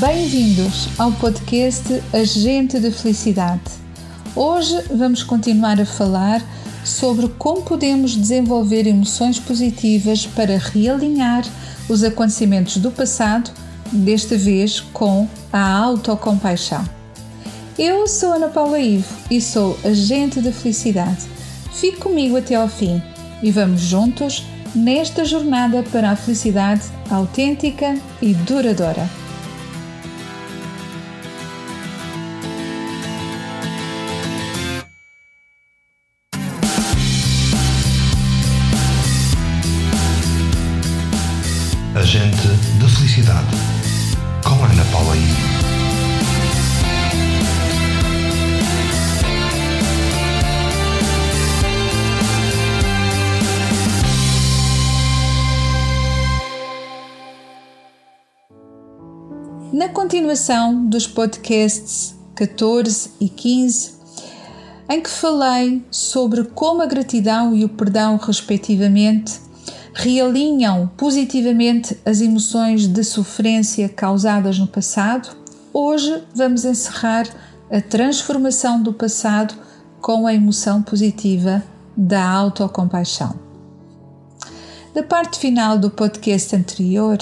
Bem-vindos ao podcast Agente de Felicidade. Hoje vamos continuar a falar sobre como podemos desenvolver emoções positivas para realinhar os acontecimentos do passado, desta vez com a autocompaixão. Eu sou Ana Paula Ivo e sou agente de felicidade. Fique comigo até ao fim e vamos juntos nesta jornada para a felicidade autêntica e duradoura. Agente de Felicidade, com Ana Paula I. Na continuação dos podcasts 14 e 15, em que falei sobre como a gratidão e o perdão, respectivamente, realinham positivamente as emoções de sofrência causadas no passado, hoje vamos encerrar a transformação do passado com a emoção positiva da autocompaixão. Da parte final do podcast anterior,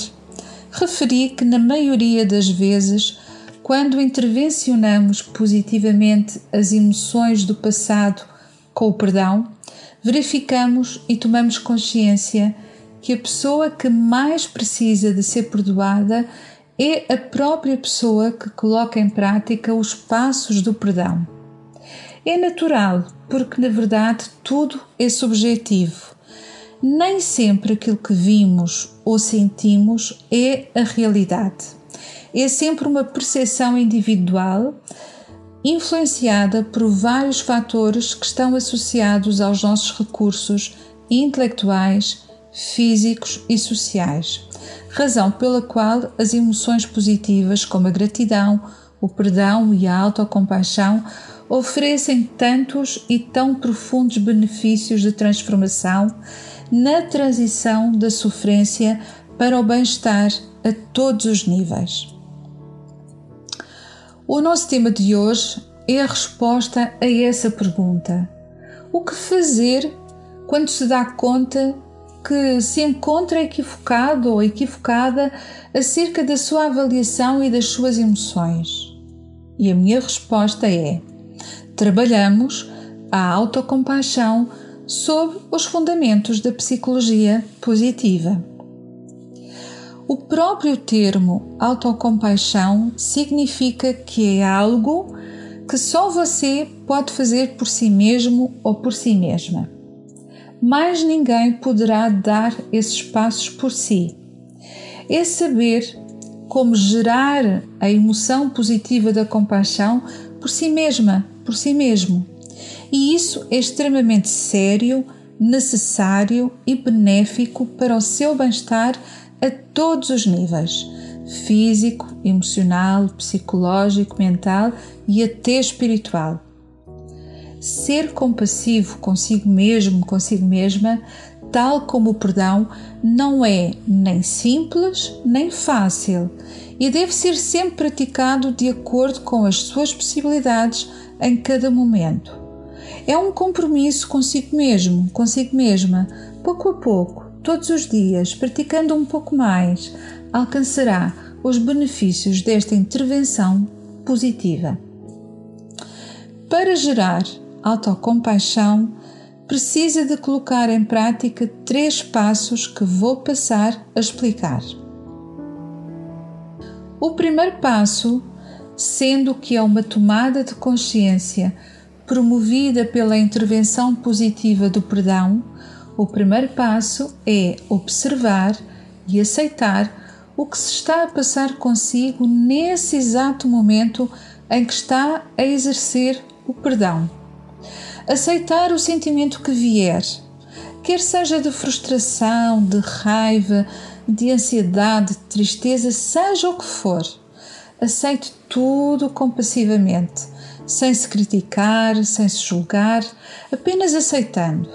referi que, na maioria das vezes, quando intervencionamos positivamente as emoções do passado com o perdão, verificamos e tomamos consciência que a pessoa que mais precisa de ser perdoada é a própria pessoa que coloca em prática os passos do perdão. É natural, porque na verdade tudo é subjetivo nem sempre aquilo que vimos ou sentimos é a realidade. É sempre uma percepção individual influenciada por vários fatores que estão associados aos nossos recursos intelectuais, físicos e sociais. Razão pela qual as emoções positivas, como a gratidão, o perdão e a autocompaixão, oferecem tantos e tão profundos benefícios de transformação na transição da sofrência para o bem-estar a todos os níveis. O nosso tema de hoje é a resposta a essa pergunta: o que fazer quando se dá conta que se encontra equivocado ou equivocada acerca da sua avaliação e das suas emoções? E a minha resposta é: trabalhamos a autocompaixão sob os fundamentos da psicologia positiva. O próprio termo autocompaixão significa que é algo que só você pode fazer por si mesmo ou por si mesma. Mais ninguém poderá dar esses passos por si. É saber como gerar a emoção positiva da compaixão por si mesma, por si mesmo e isso é extremamente sério, necessário e benéfico para o seu bem-estar a todos os níveis físico, emocional, psicológico, mental e até espiritual. Ser compassivo consigo mesmo, consigo mesma, tal como o perdão, não é nem simples nem fácil e deve ser sempre praticado de acordo com as suas possibilidades em cada momento. É um compromisso consigo mesmo, consigo mesma. Pouco a pouco, todos os dias, praticando um pouco mais, alcançará os benefícios desta intervenção positiva. Para gerar autocompaixão, precisa de colocar em prática três passos que vou passar a explicar. O primeiro passo, sendo que é uma tomada de consciência promovida pela intervenção positiva do perdão, o primeiro passo é observar e aceitar o que se está a passar consigo nesse exato momento em que está a exercer o perdão. Aceitar o sentimento que vier, quer seja de frustração, de raiva, de ansiedade, de tristeza, seja o que for. Aceite tudo compassivamente sem se criticar, sem se julgar, apenas aceitando.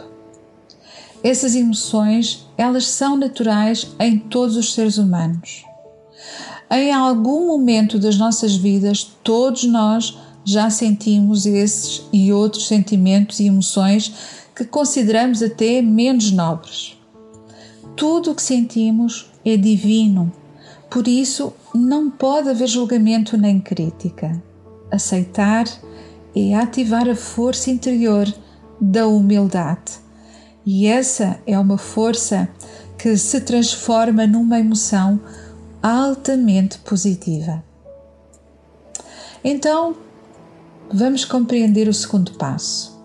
Essas emoções, elas são naturais em todos os seres humanos. Em algum momento das nossas vidas, todos nós já sentimos esses e outros sentimentos e emoções que consideramos até menos nobres. Tudo o que sentimos é divino, por isso não pode haver julgamento nem crítica. Aceitar é ativar a força interior da humildade. E essa é uma força que se transforma numa emoção altamente positiva. Então, vamos compreender o segundo passo.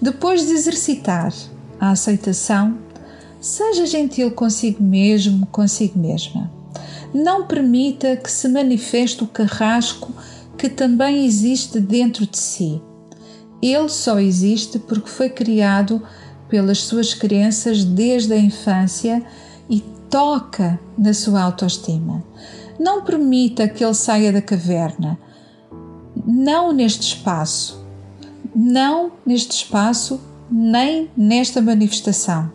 Depois de exercitar a aceitação, seja gentil consigo mesmo, consigo mesma. Não permita que se manifeste o carrasco que também existe dentro de si. Ele só existe porque foi criado pelas suas crenças desde a infância e toca na sua autoestima. Não permita que ele saia da caverna. Não neste espaço. Não neste espaço, nem nesta manifestação.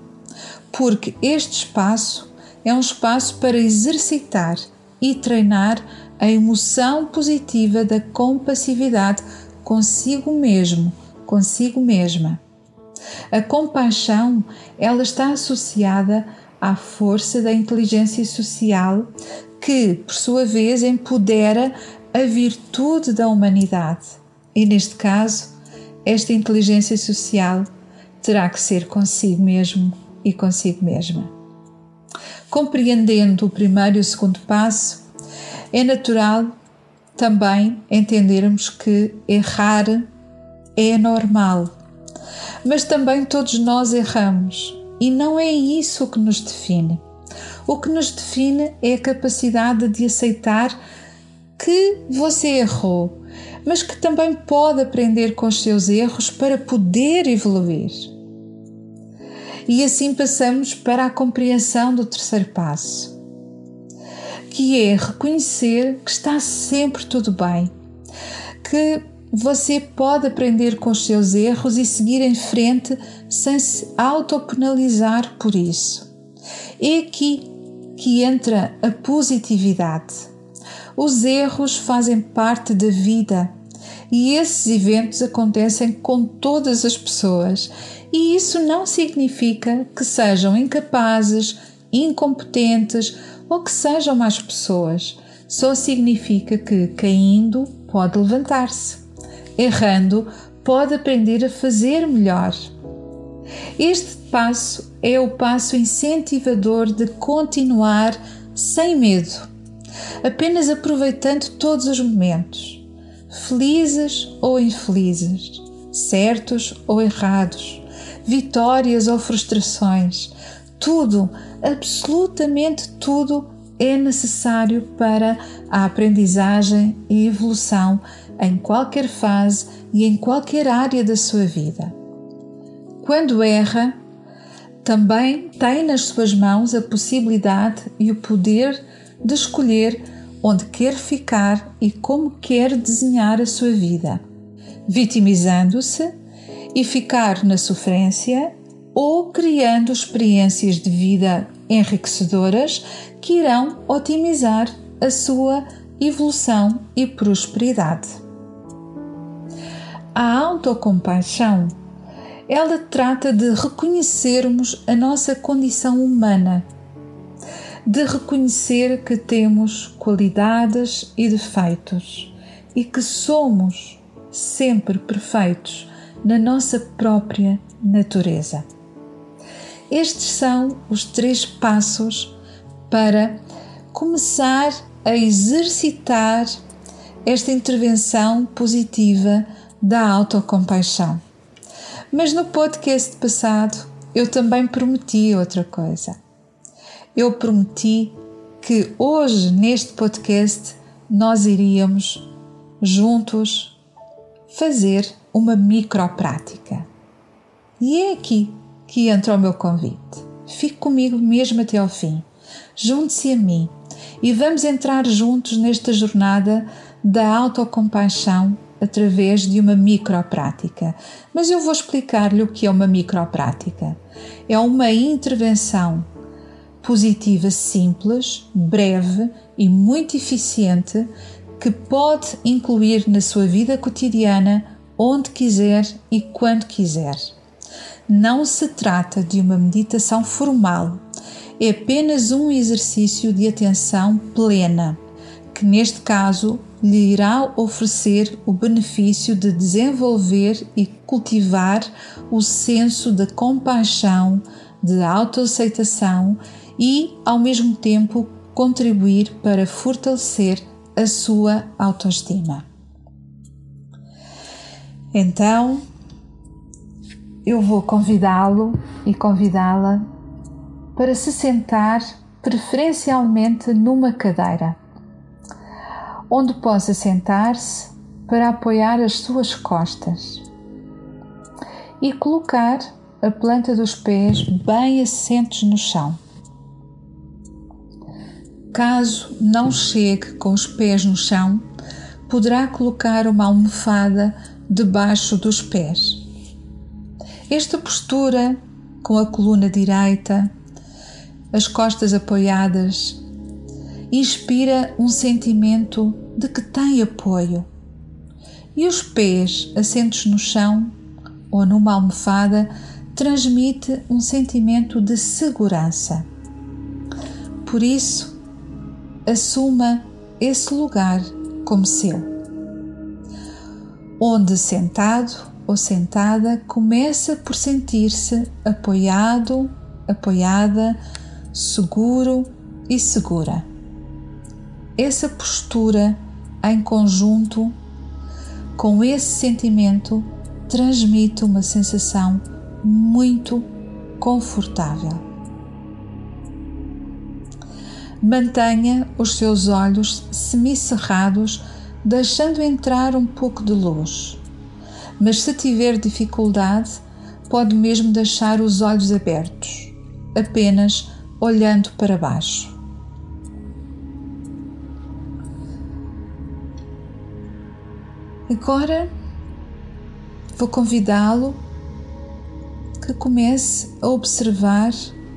Porque este espaço é um espaço para exercitar e treinar a emoção positiva da compassividade consigo mesmo, consigo mesma. A compaixão, ela está associada à força da inteligência social que, por sua vez, empodera a virtude da humanidade. E neste caso, esta inteligência social terá que ser consigo mesmo e consigo mesma. Compreendendo o primeiro e o segundo passo, é natural também entendermos que errar é normal mas também todos nós erramos e não é isso que nos define. O que nos define é a capacidade de aceitar que você errou, mas que também pode aprender com os seus erros para poder evoluir. E assim passamos para a compreensão do terceiro passo, que é reconhecer que está sempre tudo bem, que você pode aprender com os seus erros e seguir em frente sem se autopenalizar por isso. É aqui que entra a positividade. Os erros fazem parte da vida e esses eventos acontecem com todas as pessoas, e isso não significa que sejam incapazes, incompetentes ou que sejam más pessoas. Só significa que, caindo, pode levantar-se errando, pode aprender a fazer melhor. Este passo é o passo incentivador de continuar sem medo, apenas aproveitando todos os momentos, felizes ou infelizes, certos ou errados, vitórias ou frustrações. Tudo, absolutamente tudo, é necessário para a aprendizagem e evolução em qualquer fase e em qualquer área da sua vida. Quando erra, também tem nas suas mãos a possibilidade e o poder de escolher onde quer ficar e como quer desenhar a sua vida, vitimizando-se e ficar na sofrência ou criando experiências de vida enriquecedoras que irão otimizar a sua evolução e prosperidade. A autocompaixão, ela trata de reconhecermos a nossa condição humana, de reconhecer que temos qualidades e defeitos e que somos sempre perfeitos na nossa própria natureza. Estes são os três passos para começar a exercitar esta intervenção positiva da autocompaixão. Mas no podcast passado eu também prometi outra coisa. Eu prometi que hoje neste podcast nós iríamos juntos fazer uma microprática. E é aqui que entra o meu convite. Fique comigo mesmo até ao fim. Junte-se a mim e vamos entrar juntos nesta jornada da autocompaixão através de uma microprática. Mas eu vou explicar-lhe o que é uma microprática. É uma intervenção positiva simples, breve e muito eficiente que pode incluir na sua vida cotidiana onde quiser e quando quiser. Não se trata de uma meditação formal, é apenas um exercício de atenção plena, que neste caso lhe irá oferecer o benefício de desenvolver e cultivar o senso de compaixão, de autoaceitação e, ao mesmo tempo, contribuir para fortalecer a sua autoestima. Então, eu vou convidá-lo e convidá-la para se sentar preferencialmente numa cadeira onde possa sentar-se para apoiar as suas costas e colocar a planta dos pés bem assentes no chão. Caso não chegue com os pés no chão, poderá colocar uma almofada debaixo dos pés. Esta postura, com a coluna direita, as costas apoiadas, inspira um sentimento de que tem apoio. E os pés assentos no chão ou numa almofada transmite um sentimento de segurança. Por isso, assuma esse lugar como seu. Onde sentado ou sentada começa por sentir-se apoiado, apoiada, seguro e segura. Essa postura em conjunto com esse sentimento transmite uma sensação muito confortável. Mantenha os seus olhos semicerrados, deixando entrar um pouco de luz. Mas se tiver dificuldade, pode mesmo deixar os olhos abertos, apenas olhando para baixo. Agora vou convidá-lo que comece a observar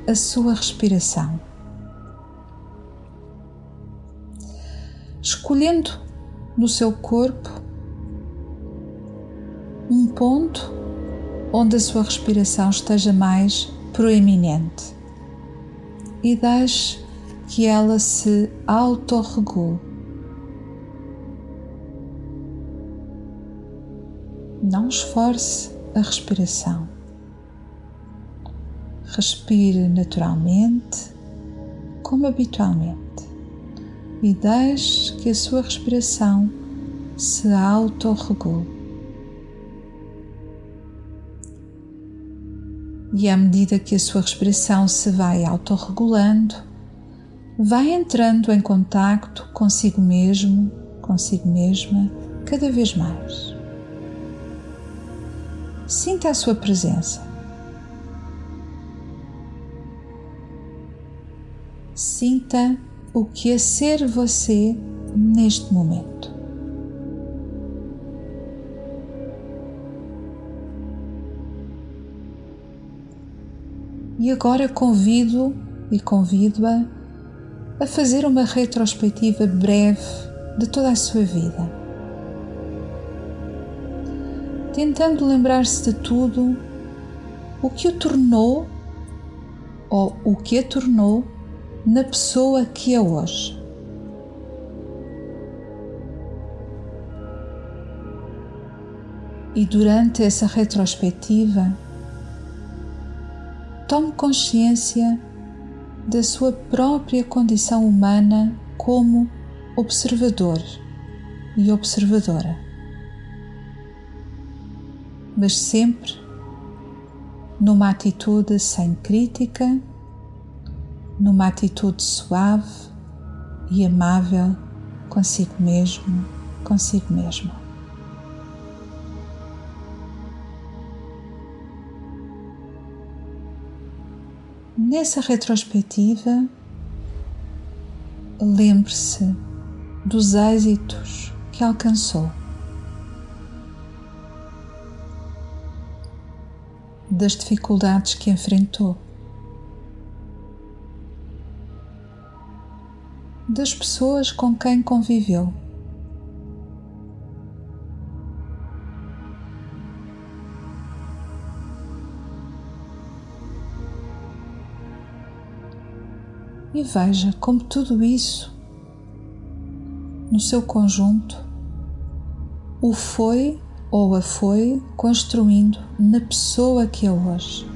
a sua respiração. Escolhendo no seu corpo um ponto onde a sua respiração esteja mais proeminente e deixe que ela se autorregule. Não esforce a respiração. Respire naturalmente, como habitualmente, e deixe que a sua respiração se autorregule. E à medida que a sua respiração se vai autorregulando, vai entrando em contacto consigo mesmo, consigo mesma, cada vez mais. Sinta a sua presença. Sinta o que é ser você neste momento. E agora convido e convido-a a fazer uma retrospectiva breve de toda a sua vida tentando lembrar-se de tudo o que o tornou ou o que a tornou na pessoa que é hoje. E durante essa retrospectiva, tome consciência da sua própria condição humana como observador e observadora mas sempre numa atitude sem crítica, numa atitude suave e amável consigo mesmo, consigo mesmo. Nessa retrospectiva, lembre-se dos êxitos que alcançou. das dificuldades que enfrentou, das pessoas com quem conviveu. E veja como tudo isso, no seu conjunto, o foi ou a foi construindo na pessoa que é hoje.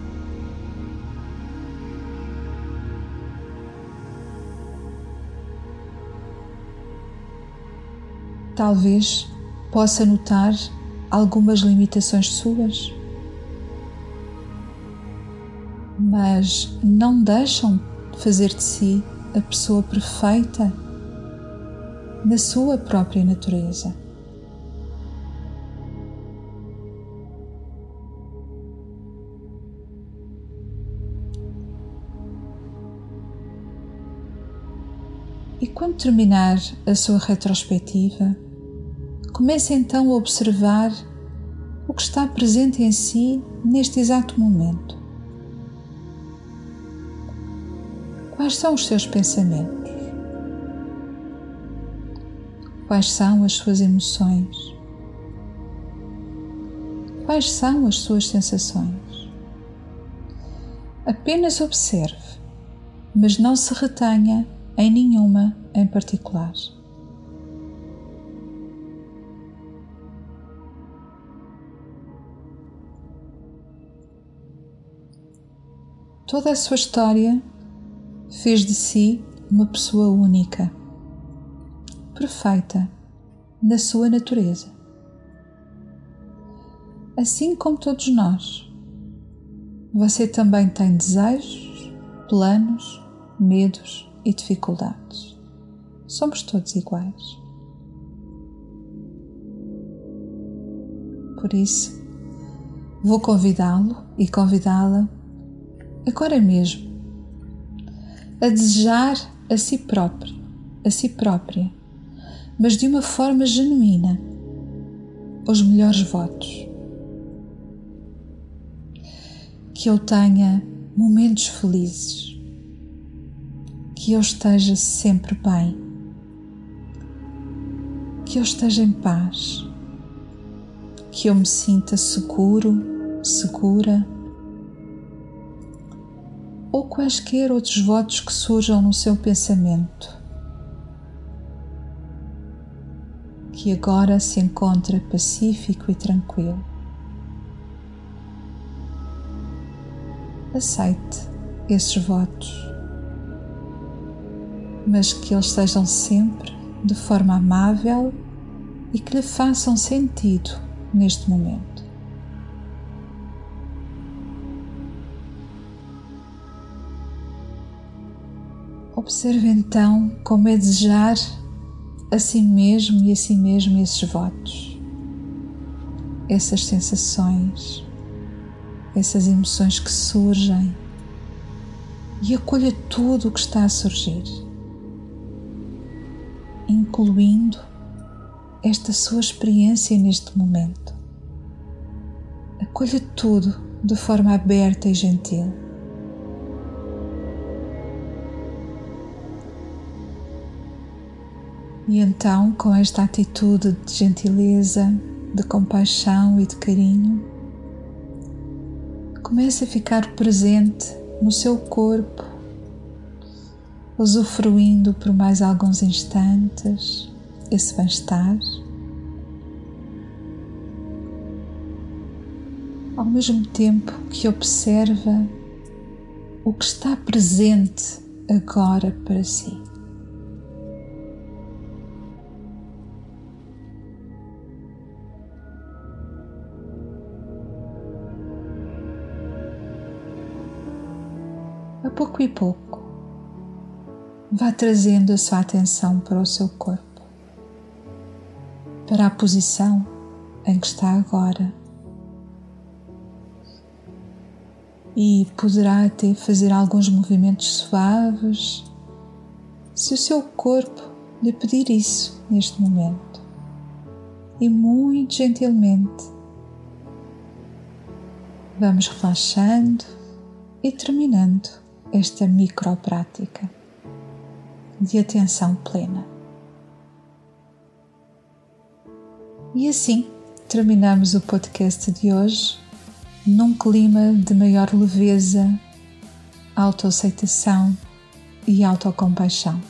Talvez possa notar algumas limitações suas, mas não deixam de fazer de si a pessoa perfeita na sua própria natureza. E quando terminar a sua retrospectiva, comece então a observar o que está presente em si neste exato momento. Quais são os seus pensamentos? Quais são as suas emoções? Quais são as suas sensações? Apenas observe, mas não se retenha em nenhuma em particular. Toda a sua história fez de si uma pessoa única, perfeita na sua natureza. Assim como todos nós, você também tem desejos, planos, medos e dificuldades. Somos todos iguais. Por isso, vou convidá-lo e convidá-la agora mesmo. A desejar a si próprio, a si própria, mas de uma forma genuína, os melhores votos. Que eu tenha momentos felizes. Que eu esteja sempre bem, que eu esteja em paz, que eu me sinta seguro, segura, ou quaisquer outros votos que surjam no seu pensamento, que agora se encontra pacífico e tranquilo. Aceite esses votos mas que eles sejam sempre de forma amável e que lhe façam sentido neste momento. Observe então como é desejar a si mesmo e a si mesmo esses votos, essas sensações, essas emoções que surgem e acolha tudo o que está a surgir incluindo esta sua experiência neste momento. Acolha tudo de forma aberta e gentil. E então, com esta atitude de gentileza, de compaixão e de carinho, comece a ficar presente no seu corpo usufruindo por mais alguns instantes esse bem-estar. Ao mesmo tempo que observa o que está presente agora para si. Pouco e pouco, vá trazendo a sua atenção para o seu corpo, para a posição em que está agora. E poderá até fazer alguns movimentos suaves, se o seu corpo lhe pedir isso neste momento. E muito gentilmente vamos relaxando e terminando esta micro prática de atenção plena. E assim terminamos o podcast de hoje num clima de maior leveza, autoaceitação e autocompaixão.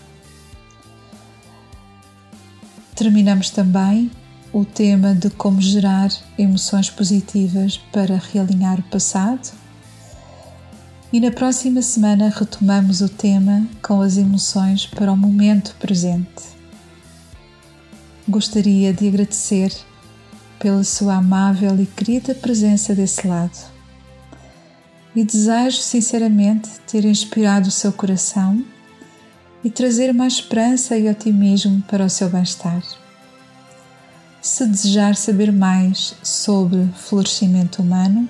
Terminamos também o tema de como gerar emoções positivas para realinhar o passado. E na próxima semana retomamos o tema com as emoções para o momento presente. Gostaria de agradecer pela sua amável e querida presença desse lado. E desejo sinceramente ter inspirado o seu coração e trazer mais esperança e otimismo para o seu bem-estar. Se desejar saber mais sobre florescimento humano,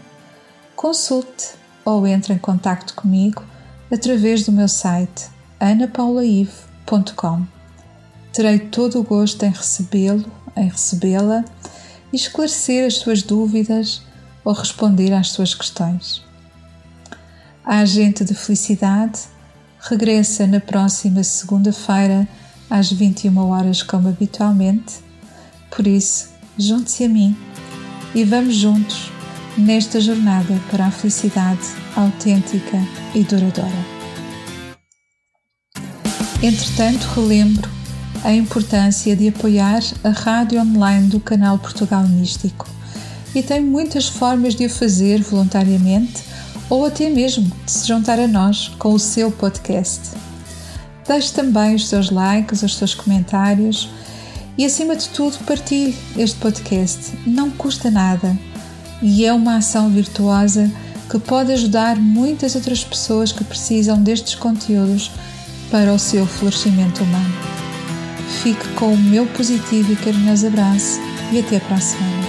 consulte ou entre em contato comigo através do meu site anapaulaive.com. Terei todo o gosto em recebê-lo, em recebê-la e esclarecer as suas dúvidas ou responder às suas questões. A Agente de Felicidade regressa na próxima segunda-feira às 21 horas como habitualmente. Por isso, junte-se a mim e vamos juntos nesta jornada para a felicidade autêntica e duradoura. Entretanto, relembro a importância de apoiar a rádio online do canal Portugal Místico e tem muitas formas de o fazer voluntariamente ou até mesmo de se juntar a nós com o seu podcast. Deixe também os seus likes, os seus comentários e, acima de tudo, partilhe este podcast. Não custa nada e é uma ação virtuosa que pode ajudar muitas outras pessoas que precisam destes conteúdos para o seu florescimento humano. Fique com o meu positivo e carinhoso abraço e até para a semana.